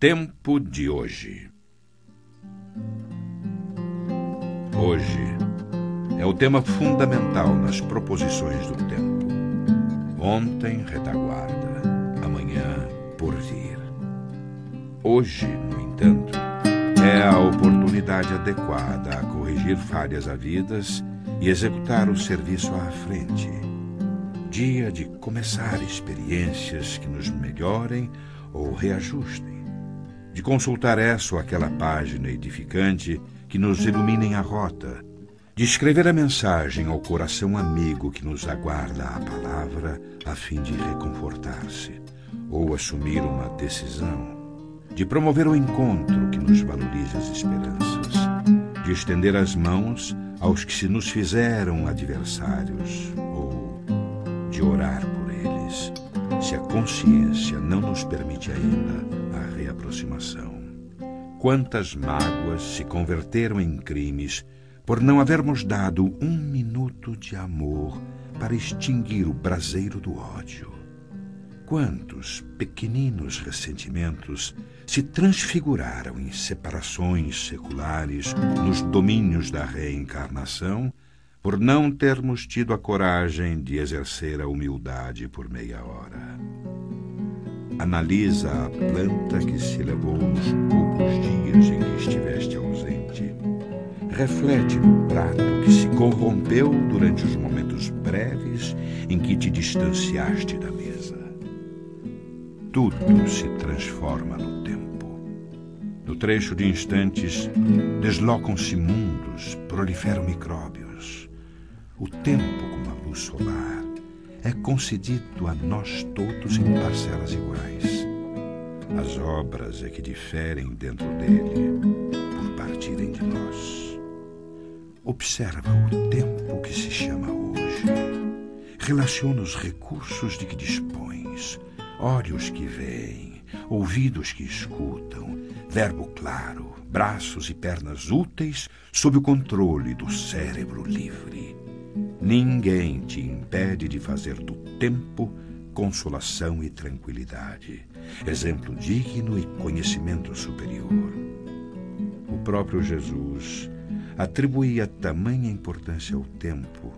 Tempo de hoje. Hoje é o tema fundamental nas proposições do tempo. Ontem, retaguarda, amanhã, por vir. Hoje, no entanto, é a oportunidade adequada a corrigir falhas havidas e executar o serviço à frente. Dia de começar experiências que nos melhorem ou reajustem de consultar essa ou aquela página edificante que nos iluminem a rota, de escrever a mensagem ao coração amigo que nos aguarda a palavra a fim de reconfortar-se, ou assumir uma decisão, de promover o encontro que nos valorize as esperanças, de estender as mãos aos que se nos fizeram adversários, ou de orar por eles, se a consciência não nos permite ainda aproximação. Quantas mágoas se converteram em crimes por não havermos dado um minuto de amor para extinguir o braseiro do ódio. Quantos pequeninos ressentimentos se transfiguraram em separações seculares nos domínios da reencarnação por não termos tido a coragem de exercer a humildade por meia hora. Analisa a planta que se levou nos poucos dias em que estiveste ausente. Reflete no prato que se corrompeu durante os momentos breves em que te distanciaste da mesa. Tudo se transforma no tempo. No trecho de instantes, deslocam-se mundos, proliferam micróbios. O tempo, como a luz solar, é concedido a nós todos em parcelas iguais. As obras é que diferem dentro dele por partirem de nós. Observa o tempo que se chama hoje. Relaciona os recursos de que dispões, olhos que veem, ouvidos que escutam, verbo claro, braços e pernas úteis sob o controle do cérebro livre. Ninguém te impede de fazer do tempo consolação e tranquilidade, exemplo digno e conhecimento superior. O próprio Jesus atribuía tamanha importância ao tempo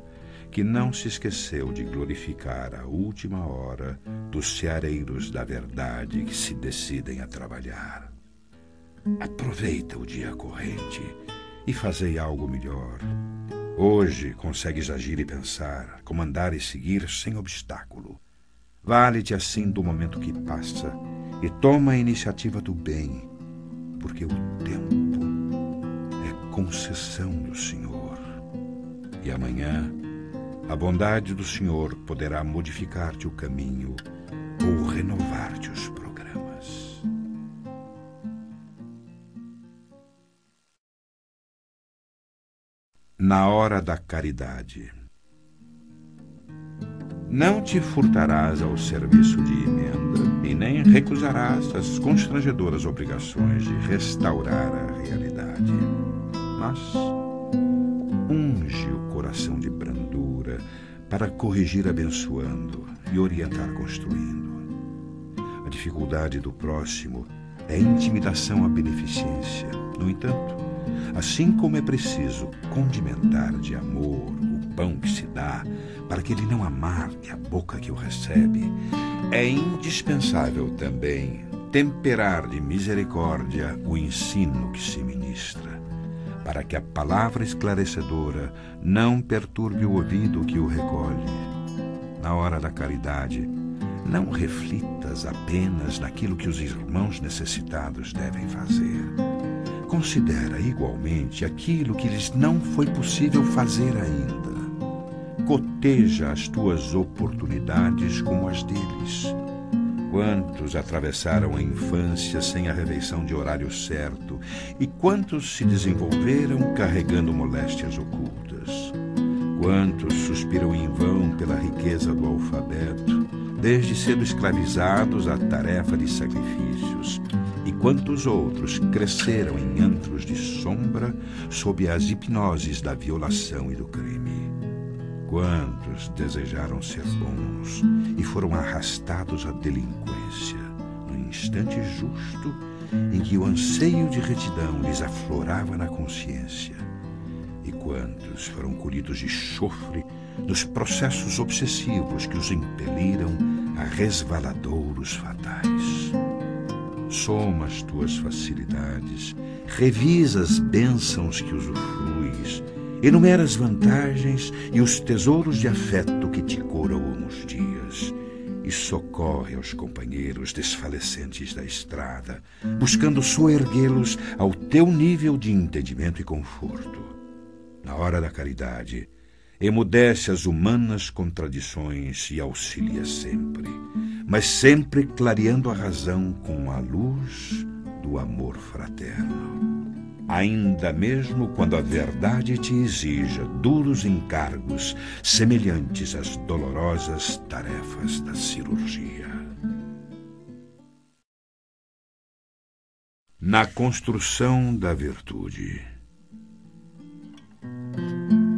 que não se esqueceu de glorificar a última hora dos ceareiros da verdade que se decidem a trabalhar. Aproveita o dia corrente e fazei algo melhor Hoje consegues agir e pensar, comandar e seguir sem obstáculo. Vale-te assim do momento que passa e toma a iniciativa do bem, porque o tempo é concessão do Senhor. E amanhã, a bondade do Senhor poderá modificar-te o caminho ou renovar-te os na hora da caridade. Não te furtarás ao serviço de emenda e nem recusarás as constrangedoras obrigações de restaurar a realidade. Mas unge o coração de brandura para corrigir abençoando e orientar construindo. A dificuldade do próximo é intimidação à beneficência. No entanto, Assim como é preciso condimentar de amor o pão que se dá, para que ele não amargue a boca que o recebe, é indispensável também temperar de misericórdia o ensino que se ministra, para que a palavra esclarecedora não perturbe o ouvido que o recolhe. Na hora da caridade, não reflitas apenas naquilo que os irmãos necessitados devem fazer Considera igualmente aquilo que lhes não foi possível fazer ainda. Coteja as tuas oportunidades como as deles. Quantos atravessaram a infância sem a refeição de horário certo e quantos se desenvolveram carregando moléstias ocultas? Quantos suspiram em vão pela riqueza do alfabeto, desde cedo escravizados à tarefa de sacrifícios? E quantos outros cresceram em antros de sombra sob as hipnoses da violação e do crime. Quantos desejaram ser bons e foram arrastados à delinquência. No instante justo em que o anseio de retidão lhes aflorava na consciência. E quantos foram colhidos de chofre nos processos obsessivos que os impeliram a resvaladouros fatais. Soma as tuas facilidades, revisa as bênçãos que usufruis, enumera as vantagens e os tesouros de afeto que te coroam os dias e socorre aos companheiros desfalecentes da estrada, buscando soerguê-los ao teu nível de entendimento e conforto. Na hora da caridade, emudece as humanas contradições e auxilia sempre, mas sempre clareando a razão com a luz do amor fraterno. Ainda mesmo quando a verdade te exija duros encargos semelhantes às dolorosas tarefas da cirurgia. Na construção da virtude.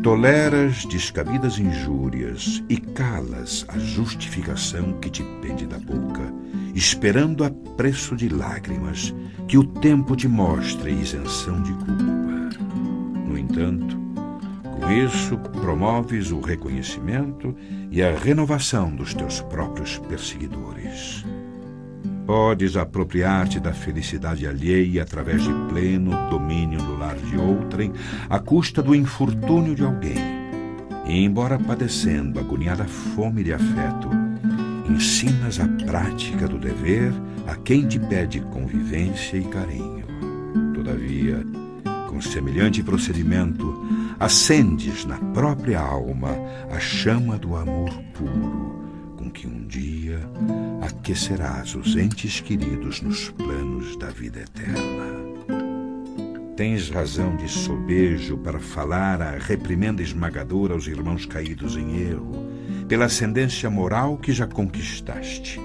Toleras descabidas injúrias e calas a justificação que te pende da boca, esperando a preço de lágrimas que o tempo te mostre isenção de culpa. No entanto, com isso promoves o reconhecimento e a renovação dos teus próprios perseguidores. Podes apropriar-te da felicidade alheia através de pleno domínio no lar de outrem, à custa do infortúnio de alguém. E, embora padecendo agoniada fome de afeto, ensinas a prática do dever a quem te pede convivência e carinho. Todavia, com semelhante procedimento, acendes na própria alma a chama do amor puro que um dia aquecerás os entes queridos nos planos da vida eterna. Tens razão de sobejo para falar a reprimenda esmagadora aos irmãos caídos em erro, pela ascendência moral que já conquistaste.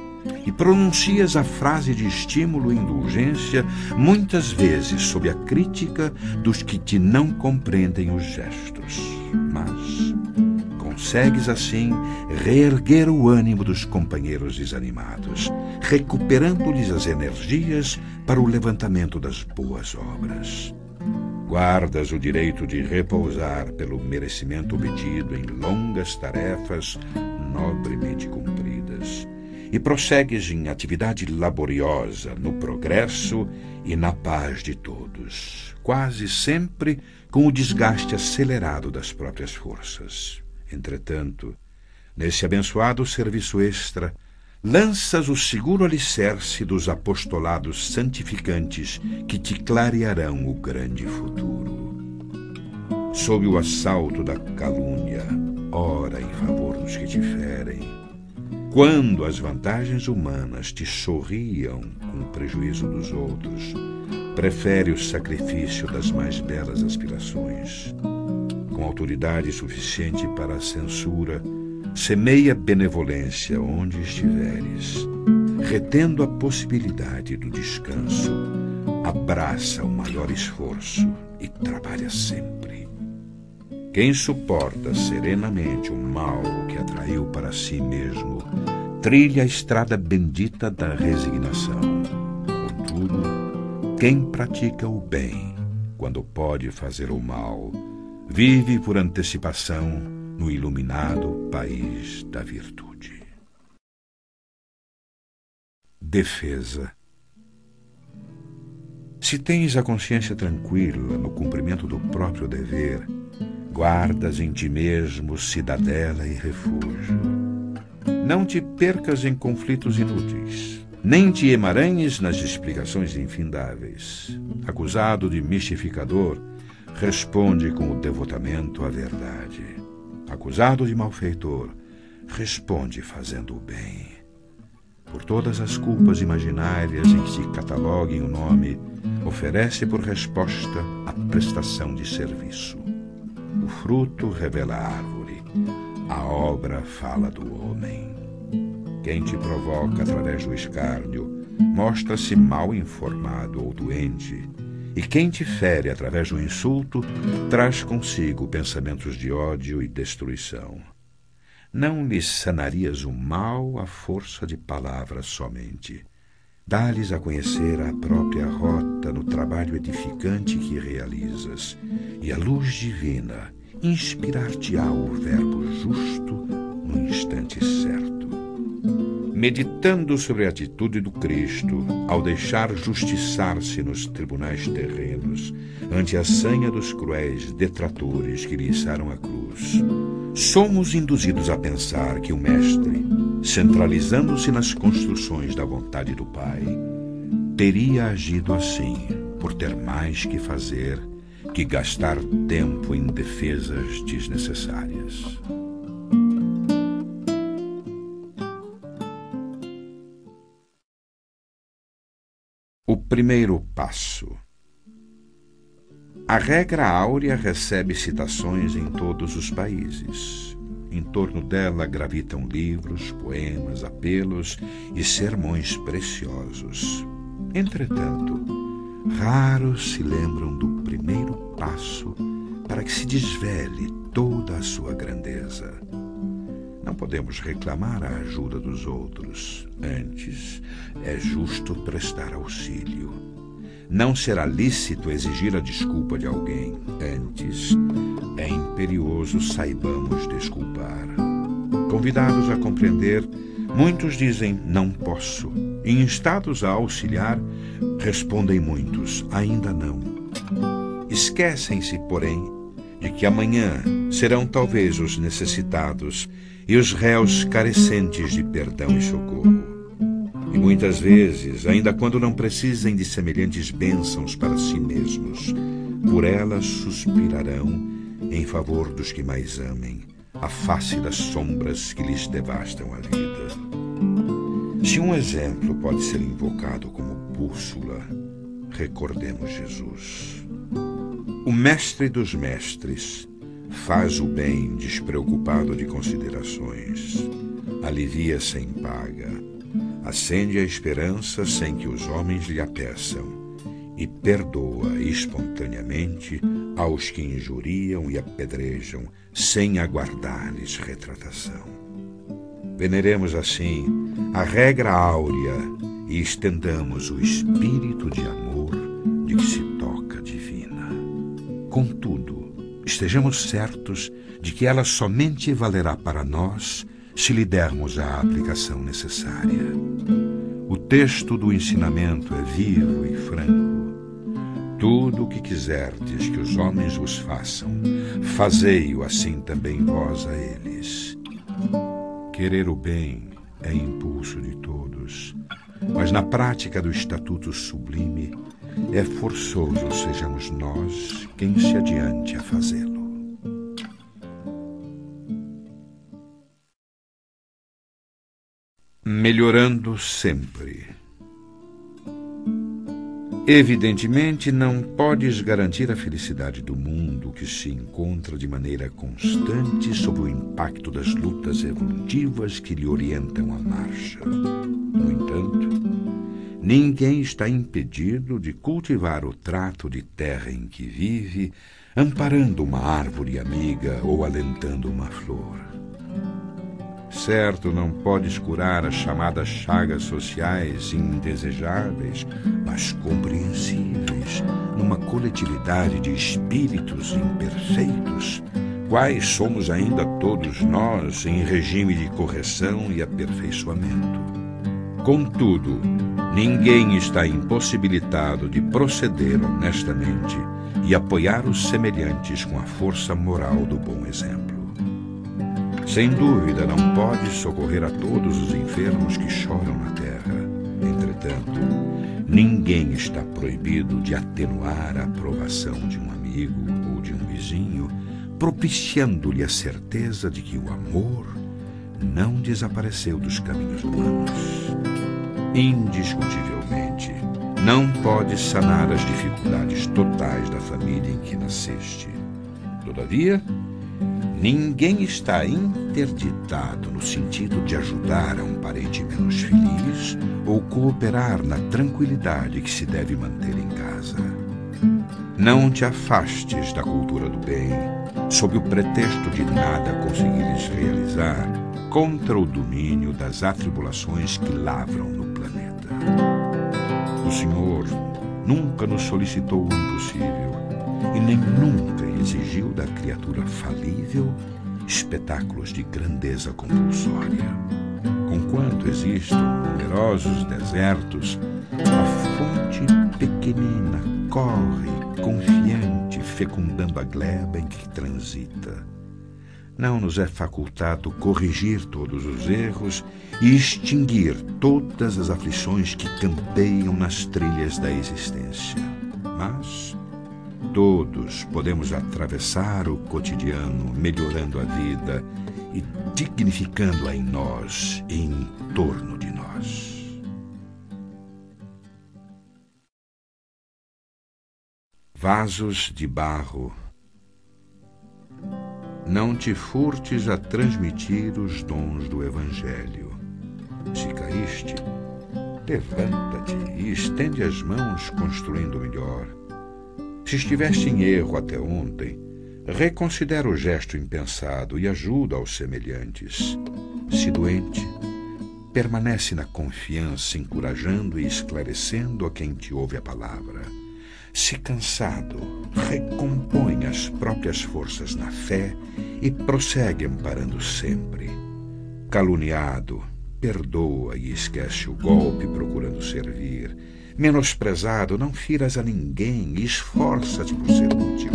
E pronuncias a frase de estímulo e indulgência, muitas vezes sob a crítica dos que te não compreendem os gestos. Mas consegues assim reerguer o ânimo dos companheiros desanimados, recuperando-lhes as energias para o levantamento das boas obras. Guardas o direito de repousar pelo merecimento obtido em longas tarefas nobremente cumpridas e prossegues em atividade laboriosa no progresso e na paz de todos, quase sempre com o desgaste acelerado das próprias forças. Entretanto, nesse abençoado serviço extra, lanças o seguro alicerce dos apostolados santificantes que te clarearão o grande futuro. Sob o assalto da calúnia, ora em favor dos que te ferem. Quando as vantagens humanas te sorriam com o prejuízo dos outros, prefere o sacrifício das mais belas aspirações com autoridade suficiente para a censura, semeia benevolência onde estiveres, retendo a possibilidade do descanso, abraça o maior esforço e trabalha sempre. Quem suporta serenamente o mal que atraiu para si mesmo, trilha a estrada bendita da resignação. Contudo, quem pratica o bem, quando pode fazer o mal, vive por antecipação no iluminado país da virtude. Defesa. Se tens a consciência tranquila no cumprimento do próprio dever, guardas em ti mesmo cidadela e refúgio. Não te percas em conflitos inúteis, nem te emaranhes nas explicações infindáveis. Acusado de mistificador, responde com o devotamento à verdade. Acusado de malfeitor, responde fazendo o bem. Por todas as culpas imaginárias em que se catalogue o nome, oferece por resposta a prestação de serviço. O fruto revela a árvore, a obra fala do homem. Quem te provoca através do escárnio mostra-se mal informado ou doente e quem te fere através do insulto traz consigo pensamentos de ódio e destruição. Não lhe sanarias o mal à força de palavras somente, Dá-lhes a conhecer a própria rota no trabalho edificante que realizas, e a luz divina inspirar-te-á o verbo justo no instante certo. Meditando sobre a atitude do Cristo ao deixar justiçar-se nos tribunais terrenos ante a sanha dos cruéis detratores que lhe içaram a cruz, somos induzidos a pensar que o Mestre, centralizando-se nas construções da vontade do Pai, teria agido assim por ter mais que fazer que gastar tempo em defesas desnecessárias. O primeiro passo. A regra áurea recebe citações em todos os países. Em torno dela gravitam livros, poemas, apelos e sermões preciosos. Entretanto, raros se lembram do primeiro passo para que se desvele toda a sua grandeza. Não podemos reclamar a ajuda dos outros, antes é justo prestar auxílio. Não será lícito exigir a desculpa de alguém, antes é imperioso saibamos desculpar. Convidados a compreender, muitos dizem não posso. Instados a auxiliar, respondem muitos ainda não. Esquecem-se, porém, de que amanhã serão talvez os necessitados e os réus carecentes de perdão e socorro. E muitas vezes, ainda quando não precisem de semelhantes bênçãos para si mesmos, por elas suspirarão em favor dos que mais amem, a face das sombras que lhes devastam a vida. Se um exemplo pode ser invocado como bússola, recordemos Jesus. O mestre dos mestres faz o bem despreocupado de considerações, alivia sem paga, acende a esperança sem que os homens lhe a peçam e perdoa espontaneamente aos que injuriam e apedrejam sem aguardar-lhes retratação. Veneremos assim a regra áurea e estendamos o espírito de amor de que se estejamos certos de que ela somente valerá para nós se lhe dermos a aplicação necessária. O texto do ensinamento é vivo e franco. Tudo o que quiserdes que os homens vos façam, fazei-o assim também vós a eles. Querer o bem é impulso de todos, mas na prática do estatuto sublime é forçoso sejamos nós quem se adiante a fazê-lo. Melhorando sempre. Evidentemente, não podes garantir a felicidade do mundo que se encontra de maneira constante sob o impacto das lutas evolutivas que lhe orientam a marcha. No entanto, ninguém está impedido de cultivar o trato de terra em que vive, amparando uma árvore amiga ou alentando uma flor. Certo, não podes curar as chamadas chagas sociais indesejáveis, mas compreensíveis, numa coletividade de espíritos imperfeitos, quais somos ainda todos nós em regime de correção e aperfeiçoamento. Contudo, ninguém está impossibilitado de proceder honestamente e apoiar os semelhantes com a força moral do bom exemplo. Sem dúvida, não pode socorrer a todos os enfermos que choram na terra. Entretanto, ninguém está proibido de atenuar a aprovação de um amigo ou de um vizinho, propiciando-lhe a certeza de que o amor não desapareceu dos caminhos humanos. Indiscutivelmente, não pode sanar as dificuldades totais da família em que nasceste. Todavia, Ninguém está interditado no sentido de ajudar a um parente menos feliz ou cooperar na tranquilidade que se deve manter em casa. Não te afastes da cultura do bem, sob o pretexto de nada conseguires realizar contra o domínio das atribulações que lavram no planeta. O Senhor nunca nos solicitou o impossível e nem nunca exigiu da criatura falível espetáculos de grandeza compulsória. Conquanto existam numerosos desertos, a fonte pequenina corre confiante, fecundando a gleba em que transita. Não nos é facultado corrigir todos os erros e extinguir todas as aflições que campeiam nas trilhas da existência. Mas todos podemos atravessar o cotidiano, melhorando a vida e dignificando-a em nós e em torno de nós. Vasos de barro. Não te furtes a transmitir os dons do Evangelho. Se caíste, levanta-te e estende as mãos construindo melhor se estiveste em erro até ontem, reconsidera o gesto impensado e ajuda aos semelhantes. Se doente, permanece na confiança, encorajando e esclarecendo a quem te ouve a palavra. Se cansado, recompõe as próprias forças na fé e prossegue amparando sempre. Caluniado, perdoa e esquece o golpe procurando servir Menosprezado, não firas a ninguém e esforça-te por ser útil.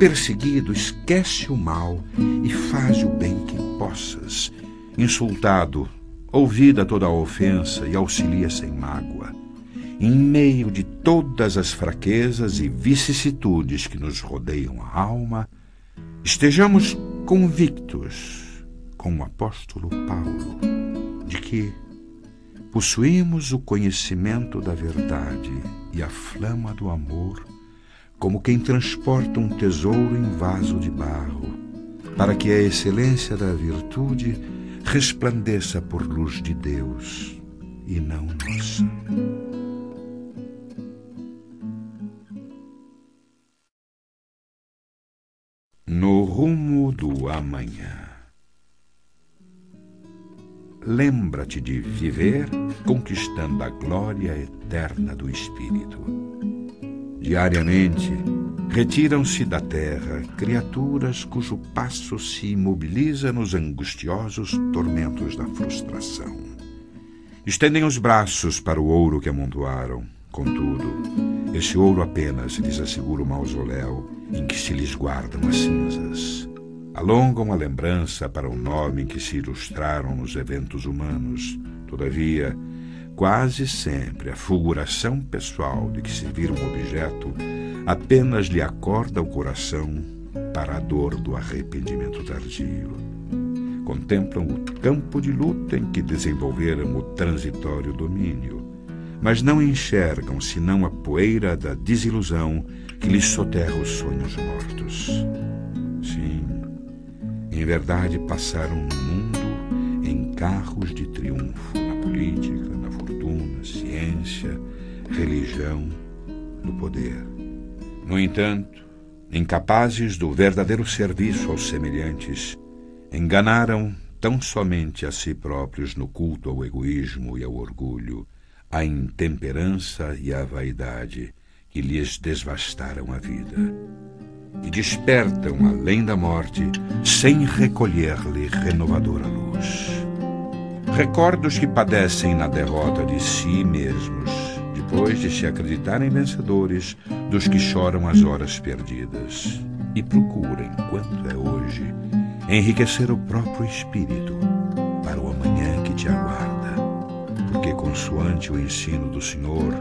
Perseguido, esquece o mal e faz o bem que possas. Insultado, ouvida toda a ofensa e auxilia sem mágoa. Em meio de todas as fraquezas e vicissitudes que nos rodeiam a alma, estejamos convictos, com o apóstolo Paulo, de que possuímos o conhecimento da verdade e a flama do amor, como quem transporta um tesouro em vaso de barro, para que a excelência da virtude resplandeça por luz de Deus e não nossa. No rumo do amanhã lembra-te de viver conquistando a glória eterna do Espírito. Diariamente, retiram-se da terra criaturas cujo passo se imobiliza nos angustiosos tormentos da frustração. Estendem os braços para o ouro que amontoaram. Contudo, esse ouro apenas lhes assegura o mausoléu em que se lhes guardam as cinzas alongam a lembrança para o nome que se ilustraram nos eventos humanos. Todavia, quase sempre a fulguração pessoal de que se vira um objeto apenas lhe acorda o coração para a dor do arrependimento tardio. Contemplam o campo de luta em que desenvolveram o transitório domínio, mas não enxergam senão a poeira da desilusão que lhes soterra os sonhos mortos. Sim, em verdade, passaram no mundo em carros de triunfo, na política, na fortuna, ciência, religião, no poder. No entanto, incapazes do verdadeiro serviço aos semelhantes, enganaram tão somente a si próprios no culto ao egoísmo e ao orgulho, à intemperança e à vaidade que lhes devastaram a vida e despertam além da morte, sem recolher-lhe renovadora luz. Recordos que padecem na derrota de si mesmos, depois de se acreditarem vencedores dos que choram as horas perdidas, e procuram, enquanto é hoje, enriquecer o próprio espírito para o amanhã que te aguarda, porque, consoante o ensino do Senhor,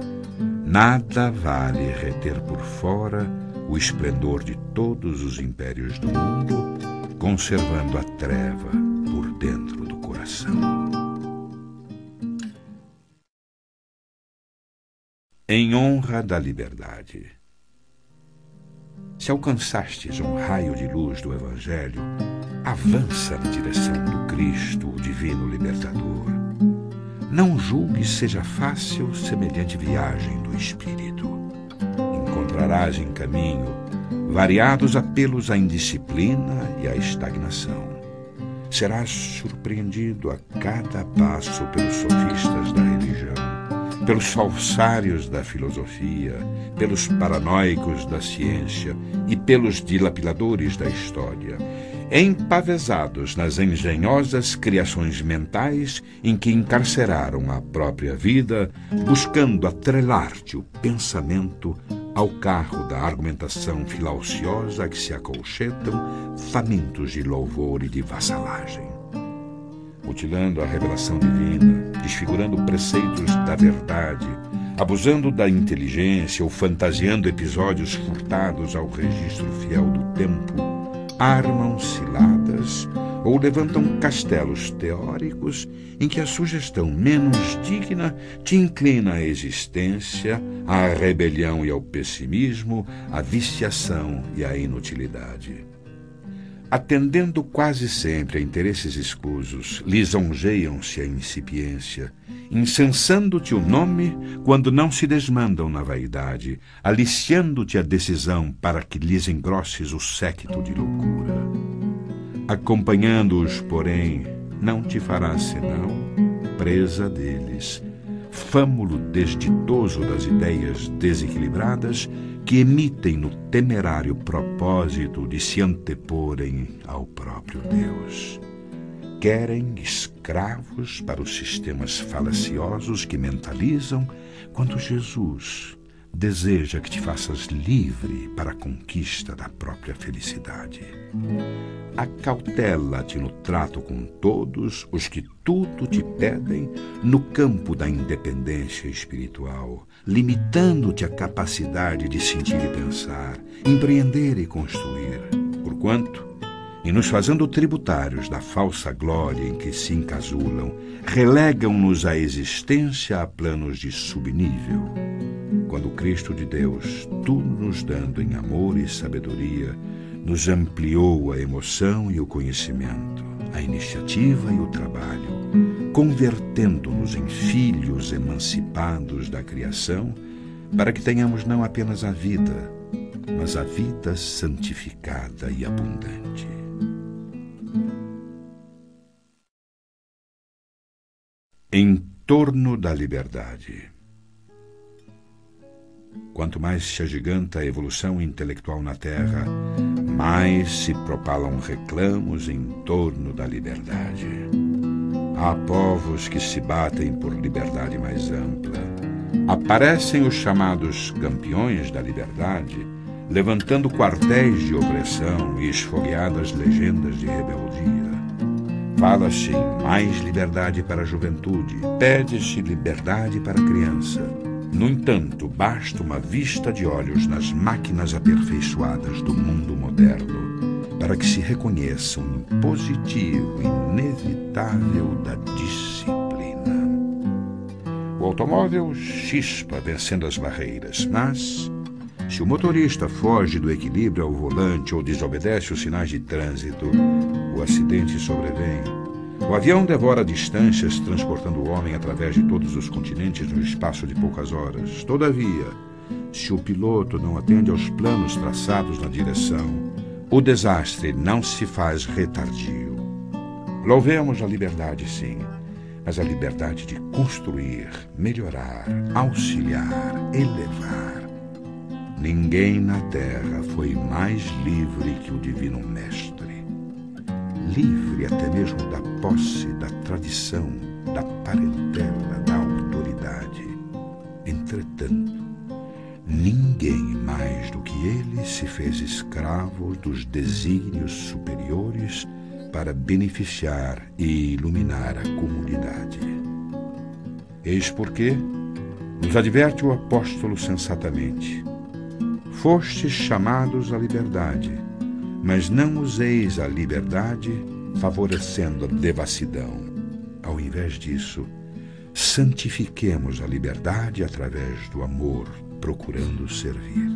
nada vale reter por fora o esplendor de todos os impérios do mundo, conservando a treva por dentro do coração. Em honra da liberdade. Se alcançastes um raio de luz do Evangelho, avança na direção do Cristo, o Divino Libertador. Não julgue seja fácil semelhante viagem do Espírito encontrarás em caminho variados apelos à indisciplina e à estagnação. Serás surpreendido a cada passo pelos sofistas da religião, pelos falsários da filosofia, pelos paranoicos da ciência e pelos dilapiladores da história, empavesados nas engenhosas criações mentais em que encarceraram a própria vida, buscando atrelar-te o pensamento ao carro da argumentação filauciosa que se acolchetam, famintos de louvor e de vassalagem. Mutilando a revelação divina, desfigurando preceitos da verdade, abusando da inteligência ou fantasiando episódios furtados ao registro fiel do tempo, armam ciladas ou levantam castelos teóricos em que a sugestão menos digna te inclina à existência, à rebelião e ao pessimismo, à viciação e à inutilidade. Atendendo quase sempre a interesses escusos, lisonjeiam-se a incipiência, incensando-te o nome quando não se desmandam na vaidade, aliciando-te a decisão para que lhes engrosses o séquito de loucura. Acompanhando-os, porém, não te farás senão presa deles, fâmulo desditoso das ideias desequilibradas que emitem no temerário propósito de se anteporem ao próprio Deus. Querem escravos para os sistemas falaciosos que mentalizam, quando Jesus deseja que te faças livre para a conquista da própria felicidade. Acautela-te no trato com todos os que tudo te pedem no campo da independência espiritual, limitando-te a capacidade de sentir e pensar, empreender e construir. Porquanto, em nos fazendo tributários da falsa glória em que se encasulam, relegam-nos a existência a planos de subnível quando o Cristo de Deus, tudo nos dando em amor e sabedoria, nos ampliou a emoção e o conhecimento, a iniciativa e o trabalho, convertendo-nos em filhos emancipados da criação, para que tenhamos não apenas a vida, mas a vida santificada e abundante. Torno da liberdade. Quanto mais se agiganta a evolução intelectual na Terra, mais se propalam reclamos em torno da liberdade. Há povos que se batem por liberdade mais ampla. Aparecem os chamados campeões da liberdade, levantando quartéis de opressão e esfogueadas legendas de rebeldia. Fala-se em mais liberdade para a juventude, pede-se liberdade para a criança no entanto, basta uma vista de olhos nas máquinas aperfeiçoadas do mundo moderno para que se reconheça um impositivo inevitável da disciplina. O automóvel chispa vencendo as barreiras, mas se o motorista foge do equilíbrio ao volante ou desobedece os sinais de trânsito, o acidente sobrevém o avião devora distâncias, transportando o homem através de todos os continentes no espaço de poucas horas. Todavia, se o piloto não atende aos planos traçados na direção, o desastre não se faz retardio. Louvemos a liberdade, sim, mas a liberdade de construir, melhorar, auxiliar, elevar. Ninguém na terra foi mais livre que o Divino Mestre livre até mesmo da posse, da tradição, da parentela, da autoridade. Entretanto, ninguém mais do que ele se fez escravo dos desígnios superiores para beneficiar e iluminar a comunidade. Eis porque nos adverte o apóstolo sensatamente: Fostes chamados à liberdade mas não useis a liberdade favorecendo a devassidão. Ao invés disso, santifiquemos a liberdade através do amor, procurando servir.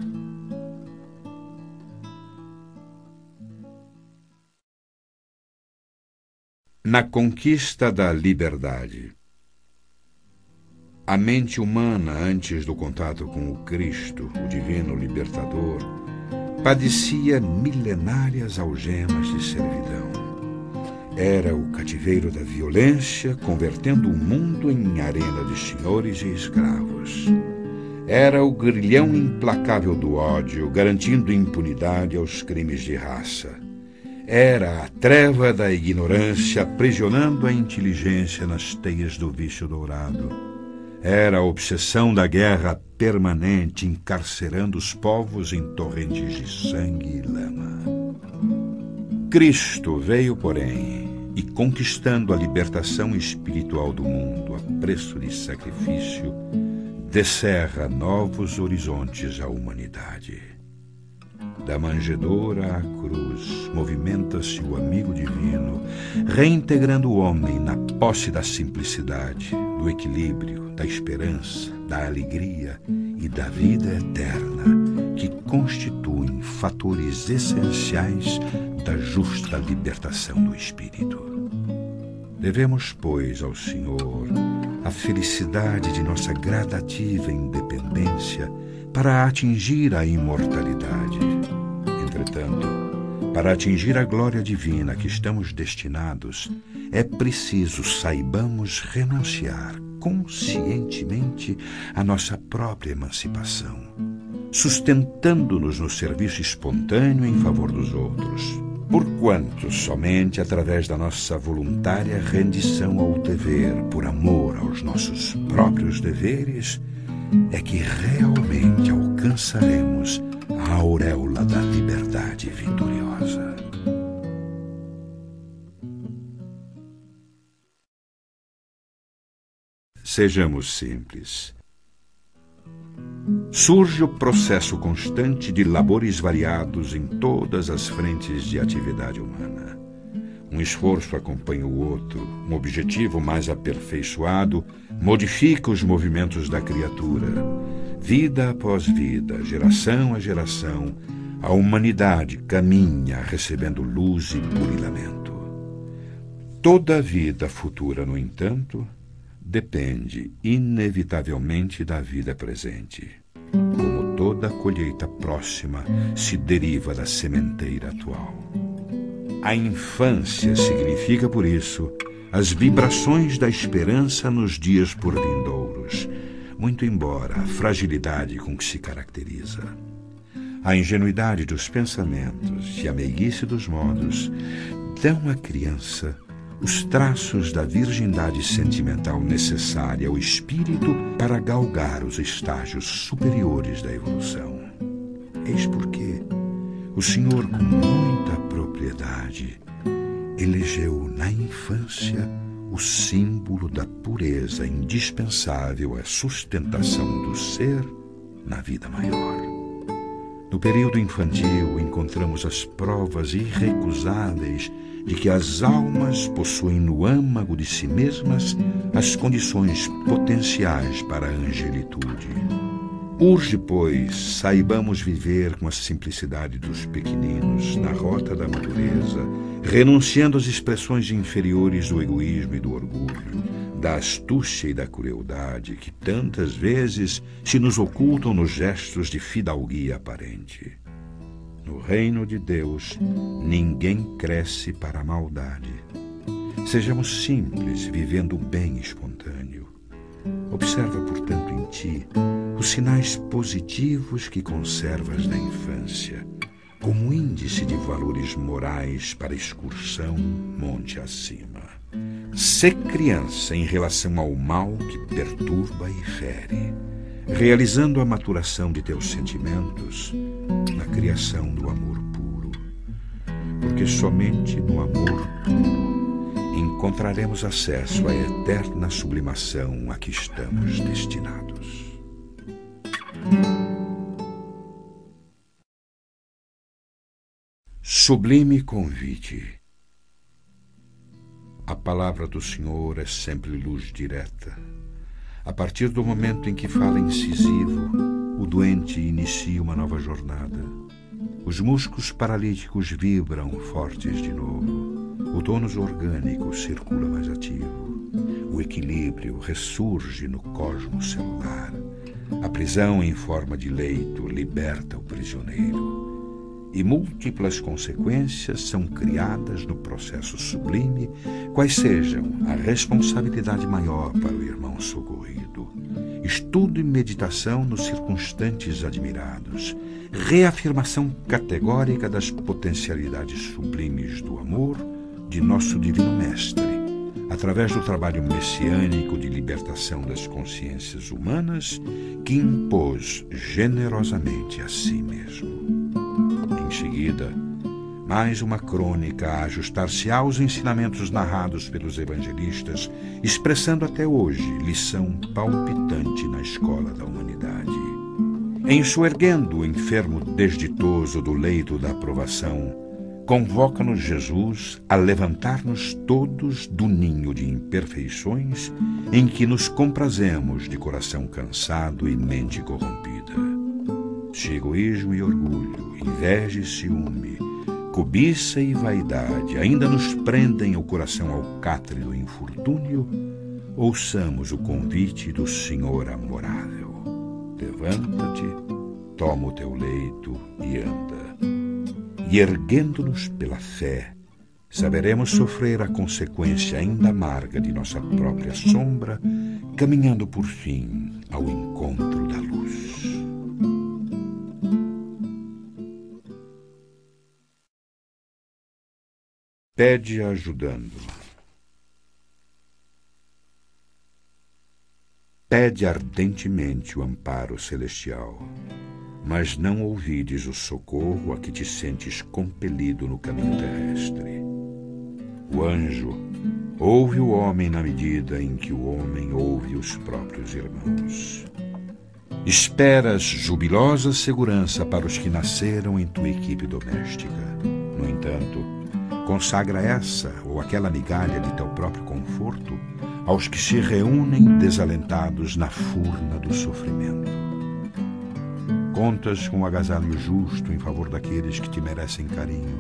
Na conquista da liberdade. A mente humana, antes do contato com o Cristo, o Divino Libertador, padecia milenárias algemas de servidão. Era o cativeiro da violência, convertendo o mundo em arena de senhores e escravos. Era o grilhão implacável do ódio, garantindo impunidade aos crimes de raça. Era a treva da ignorância, aprisionando a inteligência nas teias do vício dourado. Era a obsessão da guerra permanente, encarcerando os povos em torrentes de sangue e lama. Cristo veio, porém, e conquistando a libertação espiritual do mundo a preço de sacrifício, descerra novos horizontes à humanidade. Da manjedoura à cruz, movimenta-se o amigo divino, reintegrando o homem na posse da simplicidade, do equilíbrio, da esperança, da alegria e da vida eterna, que constituem fatores essenciais da justa libertação do espírito. Devemos, pois, ao Senhor a felicidade de nossa gradativa independência para atingir a imortalidade. Entretanto, para atingir a glória divina que estamos destinados, é preciso saibamos renunciar conscientemente à nossa própria emancipação, sustentando-nos no serviço espontâneo em favor dos outros porquanto somente através da nossa voluntária rendição ao dever, por amor aos nossos próprios deveres, é que realmente alcançaremos a auréola da liberdade vitoriosa. Sejamos simples surge o processo constante de labores variados em todas as frentes de atividade humana. Um esforço acompanha o outro, um objetivo mais aperfeiçoado modifica os movimentos da criatura. Vida após vida, geração a geração, a humanidade caminha recebendo luz e burilamento. Toda vida futura, no entanto, depende inevitavelmente da vida presente. Como toda colheita próxima se deriva da sementeira atual. A infância significa, por isso, as vibrações da esperança nos dias por vindouros, muito embora a fragilidade com que se caracteriza. A ingenuidade dos pensamentos e a meiguice dos modos dão à criança os traços da virgindade sentimental necessária ao espírito para galgar os estágios superiores da evolução. Eis porque o Senhor, com muita propriedade, elegeu na infância o símbolo da pureza indispensável à sustentação do ser na vida maior. No período infantil, encontramos as provas irrecusáveis de que as almas possuem no âmago de si mesmas as condições potenciais para a angelitude. Urge, pois, saibamos viver com a simplicidade dos pequeninos na rota da natureza, renunciando às expressões inferiores do egoísmo e do orgulho, da astúcia e da crueldade que tantas vezes se nos ocultam nos gestos de fidalguia aparente. No reino de Deus, ninguém cresce para a maldade. Sejamos simples, vivendo o bem espontâneo. Observa, portanto, em ti os sinais positivos que conservas da infância, como índice de valores morais para excursão monte acima. Sê criança em relação ao mal que perturba e fere realizando a maturação de teus sentimentos criação do amor puro. Porque somente no amor puro encontraremos acesso à eterna sublimação a que estamos destinados. Sublime convite. A palavra do Senhor é sempre luz direta a partir do momento em que fala incisivo, o doente inicia uma nova jornada. Os músculos paralíticos vibram fortes de novo. O tônus orgânico circula mais ativo. O equilíbrio ressurge no cosmos celular. A prisão em forma de leito liberta o prisioneiro. e múltiplas consequências são criadas no processo sublime, quais sejam a responsabilidade maior para o irmão socorrido, estudo e meditação nos circunstantes admirados, reafirmação categórica das potencialidades sublimes do amor de nosso Divino Mestre, através do trabalho messiânico de libertação das consciências humanas que impôs generosamente a si mesmo. Em seguida, mais uma crônica a ajustar-se aos ensinamentos narrados pelos evangelistas, expressando até hoje lição palpitante na escola da humanidade. Enxuerguendo o enfermo desditoso do leito da aprovação, convoca-nos Jesus a levantar-nos todos do ninho de imperfeições em que nos comprazemos de coração cansado e mente corrompida se egoísmo e orgulho, inveja e ciúme, cobiça e vaidade ainda nos prendem o coração ao catre do infortúnio, ouçamos o convite do Senhor amorável. Levanta-te, toma o teu leito e anda. E erguendo-nos pela fé, saberemos sofrer a consequência ainda amarga de nossa própria sombra, caminhando por fim ao encontro pede ajudando. Pede ardentemente o amparo celestial, mas não ouvides o socorro a que te sentes compelido no caminho terrestre. O anjo ouve o homem na medida em que o homem ouve os próprios irmãos. Esperas jubilosa segurança para os que nasceram em tua equipe doméstica. No entanto, Consagra essa ou aquela migalha de teu próprio conforto aos que se reúnem desalentados na furna do sofrimento. Contas com o agasalho justo em favor daqueles que te merecem carinho.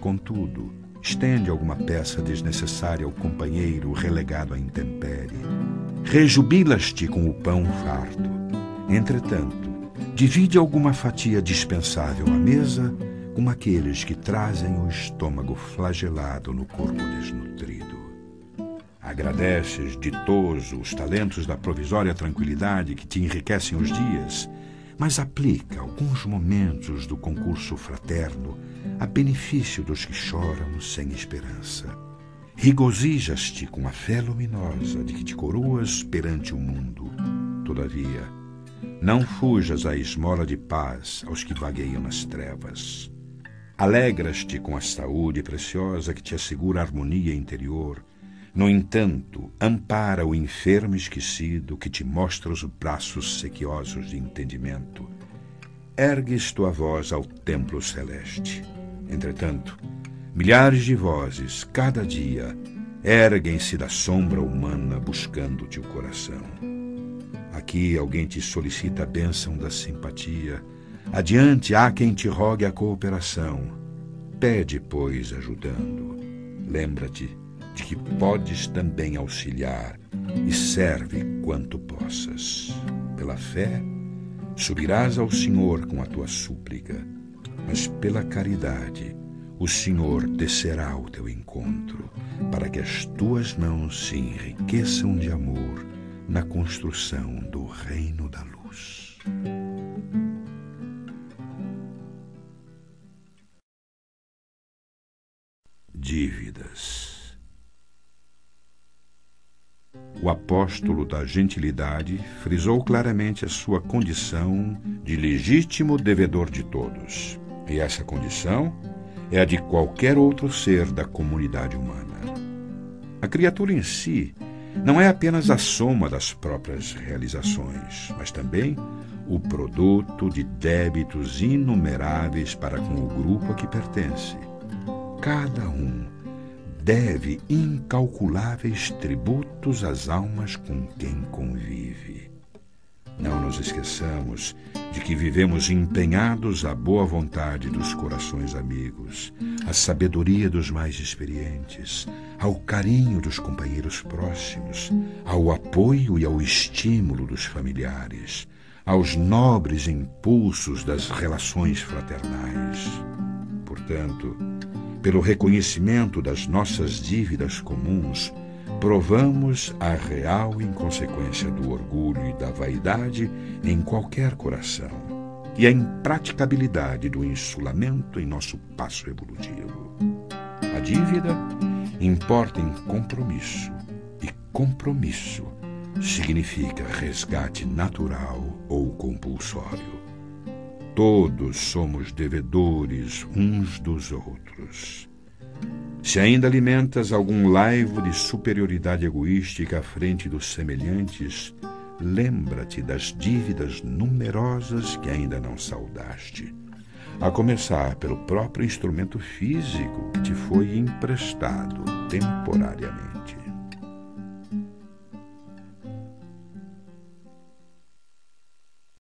Contudo, estende alguma peça desnecessária ao companheiro relegado à intempérie. Rejubilas-te com o pão farto. Entretanto, divide alguma fatia dispensável à mesa como aqueles que trazem o estômago flagelado no corpo desnutrido. Agradeces, ditoso, os talentos da provisória tranquilidade que te enriquecem os dias, mas aplica alguns momentos do concurso fraterno a benefício dos que choram sem esperança. Rigozijas-te com a fé luminosa de que te coroas perante o mundo. Todavia, não fujas à esmola de paz aos que vagueiam nas trevas. Alegras-te com a saúde preciosa que te assegura a harmonia interior. No entanto, ampara o enfermo esquecido que te mostra os braços sequiosos de entendimento. Ergues tua voz ao templo celeste. Entretanto, milhares de vozes, cada dia, erguem-se da sombra humana buscando-te o coração. Aqui alguém te solicita a bênção da simpatia Adiante há quem te rogue a cooperação. Pede, pois, ajudando. Lembra-te de que podes também auxiliar e serve quanto possas. Pela fé, subirás ao Senhor com a tua súplica, mas pela caridade, o Senhor descerá ao teu encontro, para que as tuas mãos se enriqueçam de amor na construção do reino da luz. Dívidas. O apóstolo da gentilidade frisou claramente a sua condição de legítimo devedor de todos. E essa condição é a de qualquer outro ser da comunidade humana. A criatura em si não é apenas a soma das próprias realizações, mas também o produto de débitos inumeráveis para com o grupo a que pertence cada um deve incalculáveis tributos às almas com quem convive. Não nos esqueçamos de que vivemos empenhados à boa vontade dos corações amigos, à sabedoria dos mais experientes, ao carinho dos companheiros próximos, ao apoio e ao estímulo dos familiares, aos nobres impulsos das relações fraternais. portanto, pelo reconhecimento das nossas dívidas comuns, provamos a real inconsequência do orgulho e da vaidade em qualquer coração e a impraticabilidade do insulamento em nosso passo evolutivo. A dívida importa em compromisso, e compromisso significa resgate natural ou compulsório. Todos somos devedores uns dos outros. Se ainda alimentas algum laivo de superioridade egoística à frente dos semelhantes, lembra-te das dívidas numerosas que ainda não saudaste, a começar pelo próprio instrumento físico que te foi emprestado temporariamente.